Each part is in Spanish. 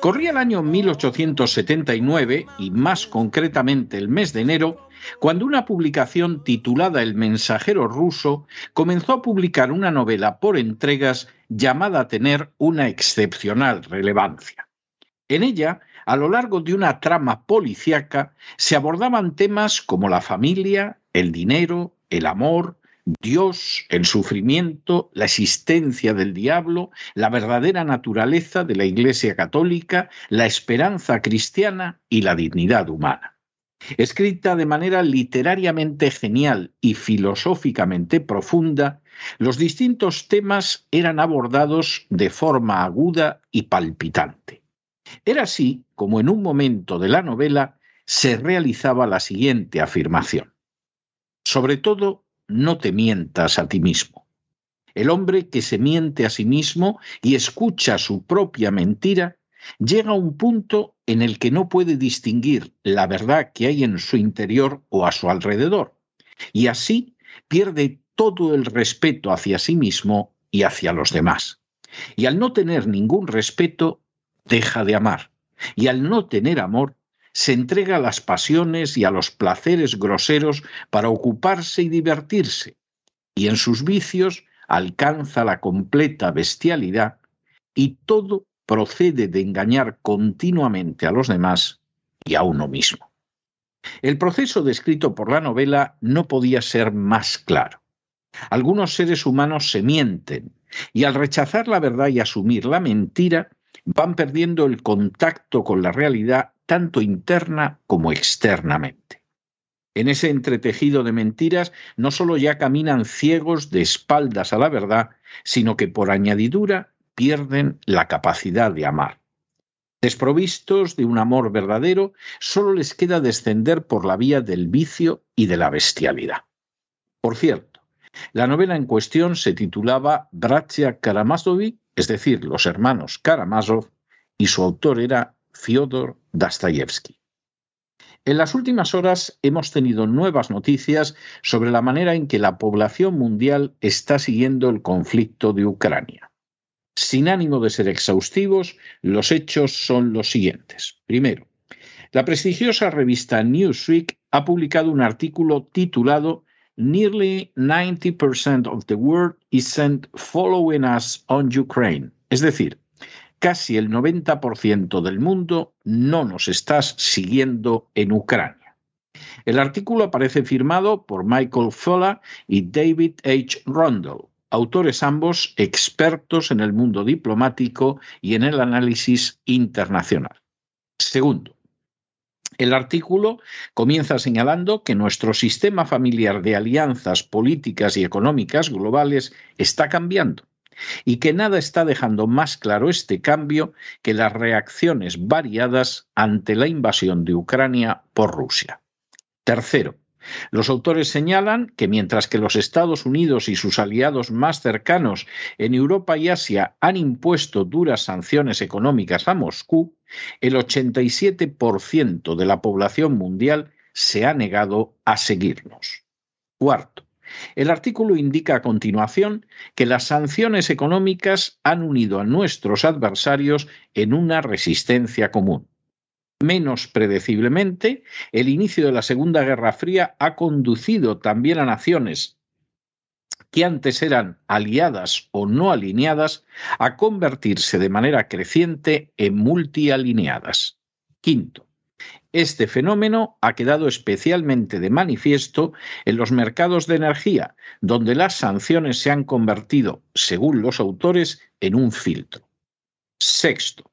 Corría el año 1879 y más concretamente el mes de enero, cuando una publicación titulada El mensajero ruso comenzó a publicar una novela por entregas llamada a tener una excepcional relevancia. En ella, a lo largo de una trama policíaca, se abordaban temas como la familia, el dinero, el amor, Dios, el sufrimiento, la existencia del diablo, la verdadera naturaleza de la Iglesia católica, la esperanza cristiana y la dignidad humana. Escrita de manera literariamente genial y filosóficamente profunda, los distintos temas eran abordados de forma aguda y palpitante. Era así como en un momento de la novela se realizaba la siguiente afirmación. Sobre todo, no te mientas a ti mismo. El hombre que se miente a sí mismo y escucha su propia mentira llega a un punto en el que no puede distinguir la verdad que hay en su interior o a su alrededor, y así pierde todo el respeto hacia sí mismo y hacia los demás. Y al no tener ningún respeto, deja de amar, y al no tener amor, se entrega a las pasiones y a los placeres groseros para ocuparse y divertirse, y en sus vicios alcanza la completa bestialidad, y todo procede de engañar continuamente a los demás y a uno mismo. El proceso descrito por la novela no podía ser más claro. Algunos seres humanos se mienten y al rechazar la verdad y asumir la mentira, van perdiendo el contacto con la realidad tanto interna como externamente. En ese entretejido de mentiras no solo ya caminan ciegos de espaldas a la verdad, sino que por añadidura pierden la capacidad de amar. Desprovistos de un amor verdadero, solo les queda descender por la vía del vicio y de la bestialidad. Por cierto, la novela en cuestión se titulaba Bratya Karamazovi, es decir, los hermanos Karamazov, y su autor era Fyodor Dostoyevsky. En las últimas horas hemos tenido nuevas noticias sobre la manera en que la población mundial está siguiendo el conflicto de Ucrania. Sin ánimo de ser exhaustivos, los hechos son los siguientes. Primero, la prestigiosa revista Newsweek ha publicado un artículo titulado Nearly 90% of the world isn't following us on Ukraine. Es decir, casi el 90% del mundo no nos está siguiendo en Ucrania. El artículo aparece firmado por Michael Fola y David H. Rundle, autores ambos expertos en el mundo diplomático y en el análisis internacional. Segundo, el artículo comienza señalando que nuestro sistema familiar de alianzas políticas y económicas globales está cambiando y que nada está dejando más claro este cambio que las reacciones variadas ante la invasión de Ucrania por Rusia. Tercero, Los autores señalan que mientras que los Estados Unidos y sus aliados más cercanos en Europa y Asia han impuesto duras sanciones económicas a Moscú, el 87% de la población mundial se ha negado a seguirnos. Cuarto, el artículo indica a continuación que las sanciones económicas han unido a nuestros adversarios en una resistencia común. Menos predeciblemente, el inicio de la Segunda Guerra Fría ha conducido también a naciones que antes eran aliadas o no alineadas a convertirse de manera creciente en multialineadas. Quinto, este fenómeno ha quedado especialmente de manifiesto en los mercados de energía, donde las sanciones se han convertido, según los autores, en un filtro. Sexto,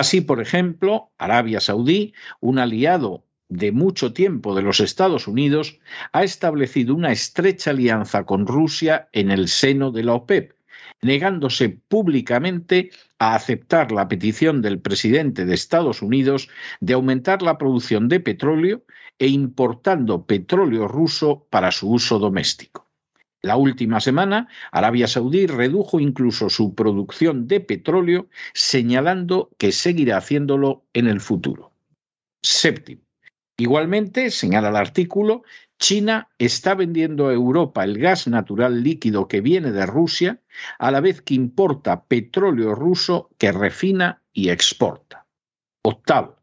Así, por ejemplo, Arabia Saudí, un aliado de mucho tiempo de los Estados Unidos, ha establecido una estrecha alianza con Rusia en el seno de la OPEP, negándose públicamente a aceptar la petición del presidente de Estados Unidos de aumentar la producción de petróleo e importando petróleo ruso para su uso doméstico. La última semana, Arabia Saudí redujo incluso su producción de petróleo, señalando que seguirá haciéndolo en el futuro. Séptimo. Igualmente, señala el artículo, China está vendiendo a Europa el gas natural líquido que viene de Rusia, a la vez que importa petróleo ruso que refina y exporta. Octavo.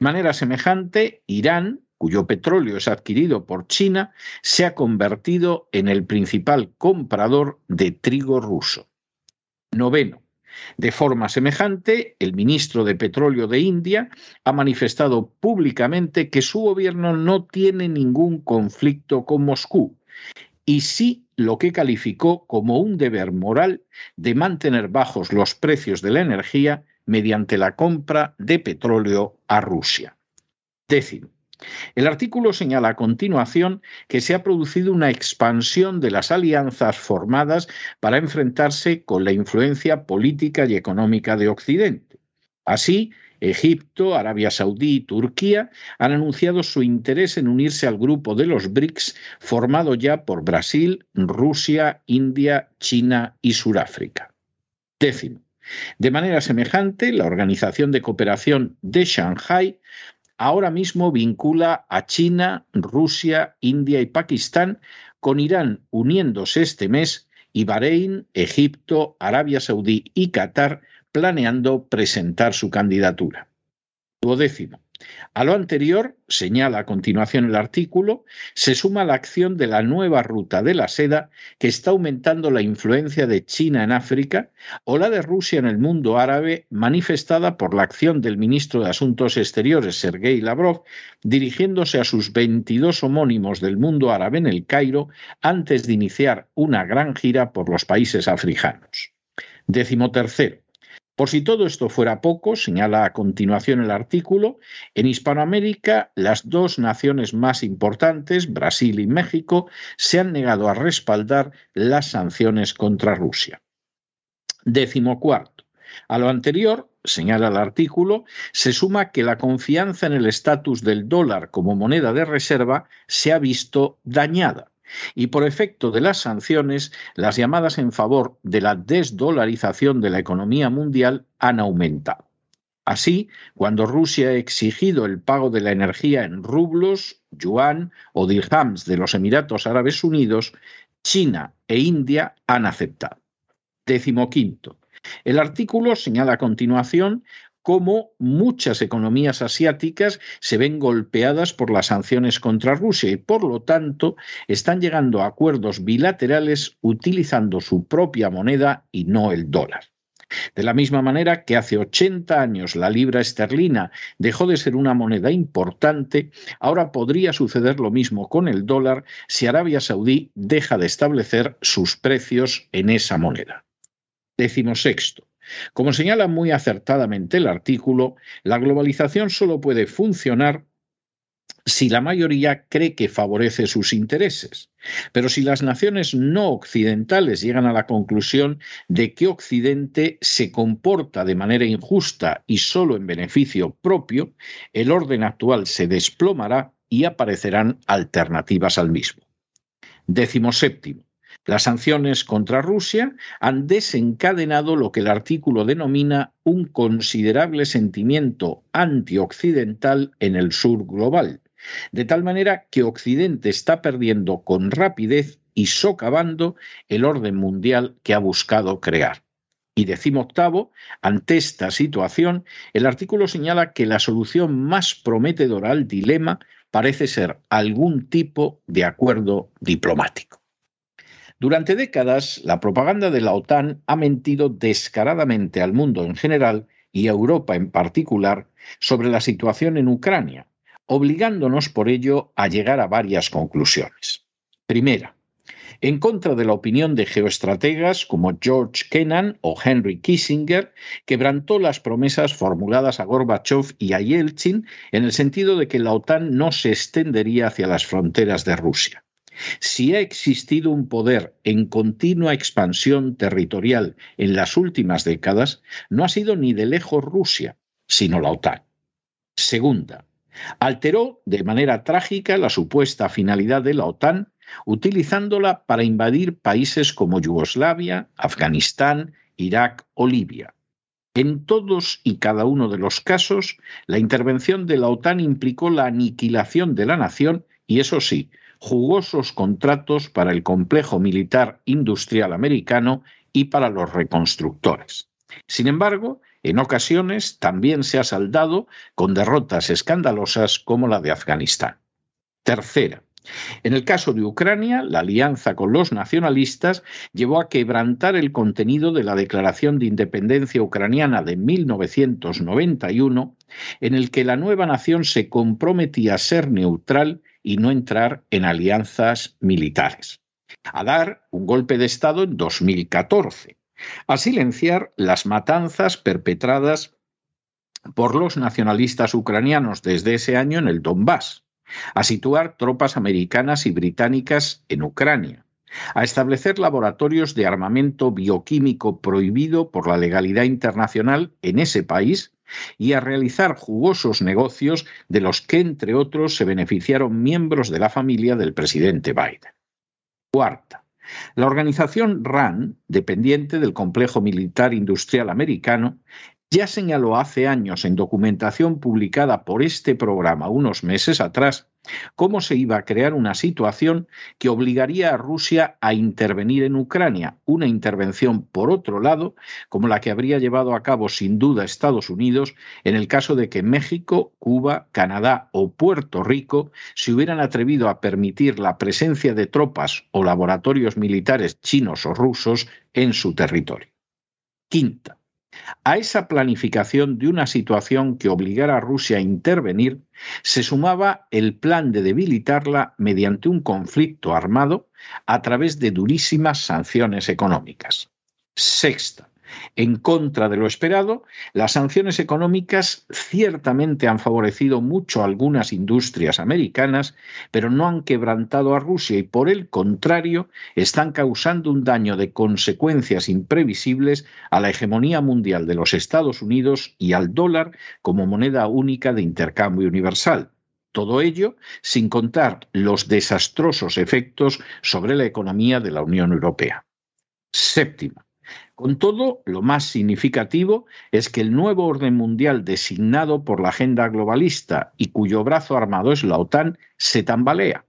De manera semejante, Irán cuyo petróleo es adquirido por China, se ha convertido en el principal comprador de trigo ruso. Noveno. De forma semejante, el ministro de Petróleo de India ha manifestado públicamente que su gobierno no tiene ningún conflicto con Moscú y sí lo que calificó como un deber moral de mantener bajos los precios de la energía mediante la compra de petróleo a Rusia. Décimo. El artículo señala a continuación que se ha producido una expansión de las alianzas formadas para enfrentarse con la influencia política y económica de Occidente. Así, Egipto, Arabia Saudí y Turquía han anunciado su interés en unirse al grupo de los BRICS formado ya por Brasil, Rusia, India, China y Sudáfrica. Décimo. De manera semejante, la Organización de Cooperación de Shanghái ahora mismo vincula a China, Rusia, India y Pakistán, con Irán uniéndose este mes y Bahrein, Egipto, Arabia Saudí y Qatar planeando presentar su candidatura. Duodécimo. A lo anterior, señala a continuación el artículo, se suma la acción de la nueva ruta de la seda que está aumentando la influencia de China en África o la de Rusia en el mundo árabe manifestada por la acción del ministro de Asuntos Exteriores Sergei Lavrov dirigiéndose a sus 22 homónimos del mundo árabe en el Cairo antes de iniciar una gran gira por los países africanos. Décimo tercero. Por si todo esto fuera poco, señala a continuación el artículo, en Hispanoamérica las dos naciones más importantes, Brasil y México, se han negado a respaldar las sanciones contra Rusia. Décimo cuarto. A lo anterior, señala el artículo, se suma que la confianza en el estatus del dólar como moneda de reserva se ha visto dañada y por efecto de las sanciones, las llamadas en favor de la desdolarización de la economía mundial han aumentado. Así, cuando Rusia ha exigido el pago de la energía en rublos, yuan o dirhams de los Emiratos Árabes Unidos, China e India han aceptado. Décimo quinto. El artículo señala a continuación cómo muchas economías asiáticas se ven golpeadas por las sanciones contra Rusia y por lo tanto están llegando a acuerdos bilaterales utilizando su propia moneda y no el dólar. De la misma manera que hace 80 años la libra esterlina dejó de ser una moneda importante, ahora podría suceder lo mismo con el dólar si Arabia Saudí deja de establecer sus precios en esa moneda. Décimo sexto. Como señala muy acertadamente el artículo, la globalización solo puede funcionar si la mayoría cree que favorece sus intereses. Pero si las naciones no occidentales llegan a la conclusión de que Occidente se comporta de manera injusta y solo en beneficio propio, el orden actual se desplomará y aparecerán alternativas al mismo. Décimo séptimo. Las sanciones contra Rusia han desencadenado lo que el artículo denomina un considerable sentimiento antioccidental en el sur global, de tal manera que Occidente está perdiendo con rapidez y socavando el orden mundial que ha buscado crear. Y octavo, ante esta situación, el artículo señala que la solución más prometedora al dilema parece ser algún tipo de acuerdo diplomático. Durante décadas, la propaganda de la OTAN ha mentido descaradamente al mundo en general y a Europa en particular sobre la situación en Ucrania, obligándonos por ello a llegar a varias conclusiones. Primera, en contra de la opinión de geoestrategas como George Kennan o Henry Kissinger, quebrantó las promesas formuladas a Gorbachev y a Yeltsin en el sentido de que la OTAN no se extendería hacia las fronteras de Rusia. Si ha existido un poder en continua expansión territorial en las últimas décadas, no ha sido ni de lejos Rusia, sino la OTAN. Segunda, alteró de manera trágica la supuesta finalidad de la OTAN utilizándola para invadir países como Yugoslavia, Afganistán, Irak o Libia. En todos y cada uno de los casos, la intervención de la OTAN implicó la aniquilación de la nación y, eso sí, jugosos contratos para el complejo militar industrial americano y para los reconstructores. Sin embargo, en ocasiones también se ha saldado con derrotas escandalosas como la de Afganistán. Tercera, en el caso de Ucrania, la alianza con los nacionalistas llevó a quebrantar el contenido de la Declaración de Independencia Ucraniana de 1991, en el que la nueva nación se comprometía a ser neutral y no entrar en alianzas militares, a dar un golpe de Estado en 2014, a silenciar las matanzas perpetradas por los nacionalistas ucranianos desde ese año en el Donbass a situar tropas americanas y británicas en Ucrania, a establecer laboratorios de armamento bioquímico prohibido por la legalidad internacional en ese país y a realizar jugosos negocios de los que, entre otros, se beneficiaron miembros de la familia del presidente Biden. Cuarta. La organización RAND, dependiente del complejo militar industrial americano, ya señaló hace años en documentación publicada por este programa unos meses atrás cómo se iba a crear una situación que obligaría a Rusia a intervenir en Ucrania, una intervención, por otro lado, como la que habría llevado a cabo sin duda Estados Unidos en el caso de que México, Cuba, Canadá o Puerto Rico se hubieran atrevido a permitir la presencia de tropas o laboratorios militares chinos o rusos en su territorio. Quinta, a esa planificación de una situación que obligara a Rusia a intervenir se sumaba el plan de debilitarla mediante un conflicto armado a través de durísimas sanciones económicas. Sexta, en contra de lo esperado, las sanciones económicas ciertamente han favorecido mucho a algunas industrias americanas, pero no han quebrantado a Rusia y por el contrario están causando un daño de consecuencias imprevisibles a la hegemonía mundial de los Estados Unidos y al dólar como moneda única de intercambio universal. Todo ello sin contar los desastrosos efectos sobre la economía de la Unión Europea. Séptima, con todo, lo más significativo es que el nuevo orden mundial designado por la agenda globalista y cuyo brazo armado es la OTAN se tambalea.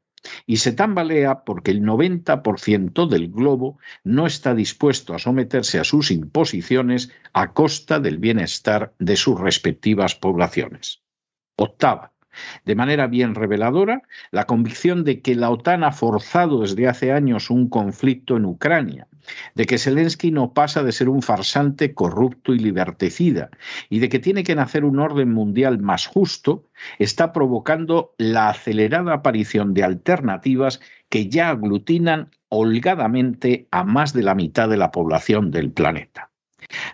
Y se tambalea porque el 90% del globo no está dispuesto a someterse a sus imposiciones a costa del bienestar de sus respectivas poblaciones. Octava, de manera bien reveladora la convicción de que la OTAN ha forzado desde hace años un conflicto en Ucrania, de que Zelensky no pasa de ser un farsante corrupto y liberticida, y de que tiene que nacer un orden mundial más justo, está provocando la acelerada aparición de alternativas que ya aglutinan holgadamente a más de la mitad de la población del planeta.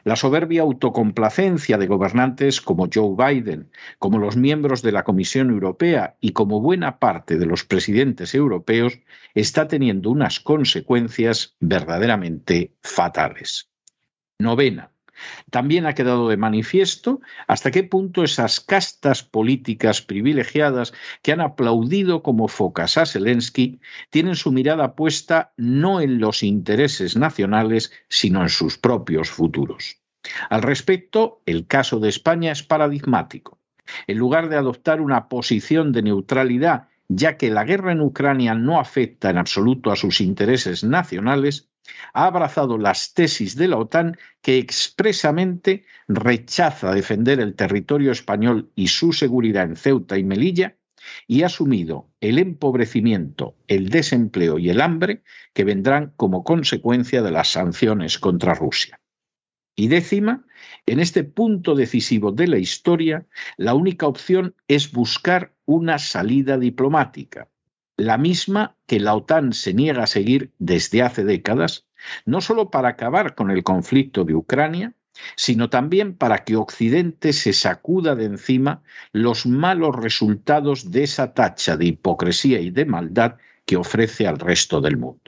La soberbia autocomplacencia de gobernantes como Joe Biden, como los miembros de la Comisión Europea y como buena parte de los presidentes europeos está teniendo unas consecuencias verdaderamente fatales. Novena. También ha quedado de manifiesto hasta qué punto esas castas políticas privilegiadas que han aplaudido como focas a Zelensky tienen su mirada puesta no en los intereses nacionales, sino en sus propios futuros. Al respecto, el caso de España es paradigmático. En lugar de adoptar una posición de neutralidad, ya que la guerra en Ucrania no afecta en absoluto a sus intereses nacionales, ha abrazado las tesis de la OTAN que expresamente rechaza defender el territorio español y su seguridad en Ceuta y Melilla y ha asumido el empobrecimiento, el desempleo y el hambre que vendrán como consecuencia de las sanciones contra Rusia. Y décima, en este punto decisivo de la historia, la única opción es buscar una salida diplomática, la misma que la OTAN se niega a seguir desde hace décadas, no solo para acabar con el conflicto de Ucrania, sino también para que Occidente se sacuda de encima los malos resultados de esa tacha de hipocresía y de maldad que ofrece al resto del mundo.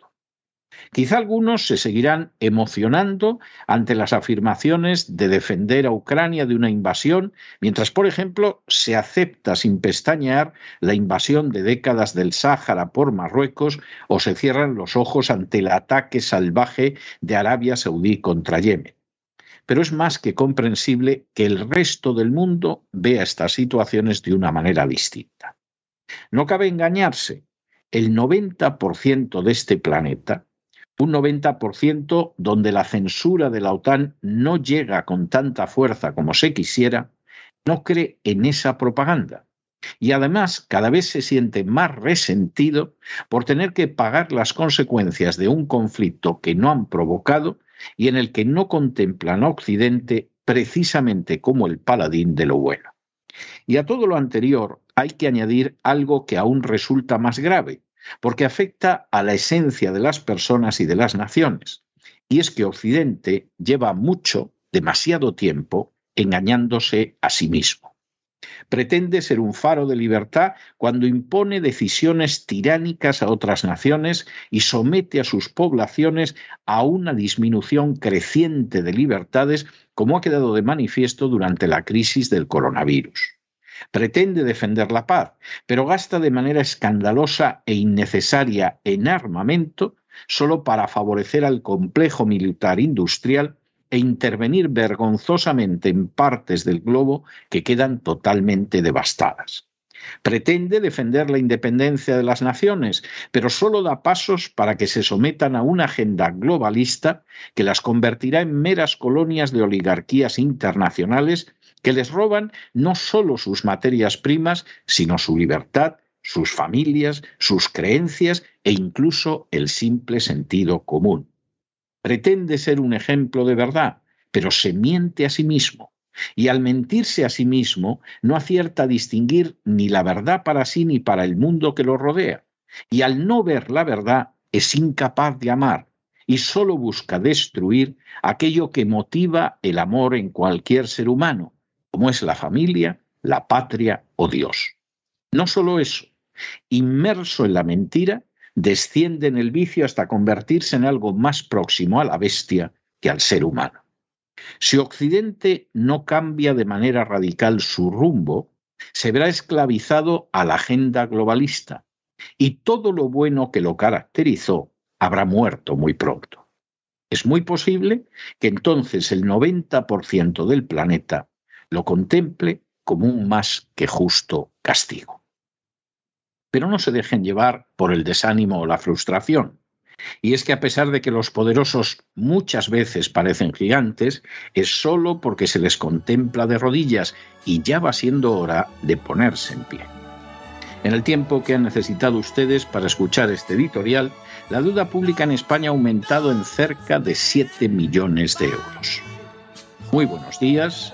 Quizá algunos se seguirán emocionando ante las afirmaciones de defender a Ucrania de una invasión, mientras, por ejemplo, se acepta sin pestañear la invasión de décadas del Sáhara por Marruecos o se cierran los ojos ante el ataque salvaje de Arabia Saudí contra Yemen. Pero es más que comprensible que el resto del mundo vea estas situaciones de una manera distinta. No cabe engañarse, el 90% de este planeta un 90% donde la censura de la OTAN no llega con tanta fuerza como se quisiera, no cree en esa propaganda. Y además cada vez se siente más resentido por tener que pagar las consecuencias de un conflicto que no han provocado y en el que no contemplan a Occidente precisamente como el paladín de lo bueno. Y a todo lo anterior hay que añadir algo que aún resulta más grave, porque afecta a la esencia de las personas y de las naciones. Y es que Occidente lleva mucho, demasiado tiempo, engañándose a sí mismo. Pretende ser un faro de libertad cuando impone decisiones tiránicas a otras naciones y somete a sus poblaciones a una disminución creciente de libertades, como ha quedado de manifiesto durante la crisis del coronavirus. Pretende defender la paz, pero gasta de manera escandalosa e innecesaria en armamento solo para favorecer al complejo militar industrial e intervenir vergonzosamente en partes del globo que quedan totalmente devastadas. Pretende defender la independencia de las naciones, pero solo da pasos para que se sometan a una agenda globalista que las convertirá en meras colonias de oligarquías internacionales que les roban no solo sus materias primas, sino su libertad, sus familias, sus creencias e incluso el simple sentido común. Pretende ser un ejemplo de verdad, pero se miente a sí mismo. Y al mentirse a sí mismo, no acierta a distinguir ni la verdad para sí ni para el mundo que lo rodea. Y al no ver la verdad, es incapaz de amar y solo busca destruir aquello que motiva el amor en cualquier ser humano, como es la familia, la patria o Dios. No solo eso, inmerso en la mentira, desciende en el vicio hasta convertirse en algo más próximo a la bestia que al ser humano. Si Occidente no cambia de manera radical su rumbo, se verá esclavizado a la agenda globalista y todo lo bueno que lo caracterizó habrá muerto muy pronto. Es muy posible que entonces el 90% del planeta lo contemple como un más que justo castigo. Pero no se dejen llevar por el desánimo o la frustración. Y es que a pesar de que los poderosos muchas veces parecen gigantes, es solo porque se les contempla de rodillas y ya va siendo hora de ponerse en pie. En el tiempo que han necesitado ustedes para escuchar este editorial, la deuda pública en España ha aumentado en cerca de 7 millones de euros. Muy buenos días,